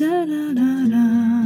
da da da da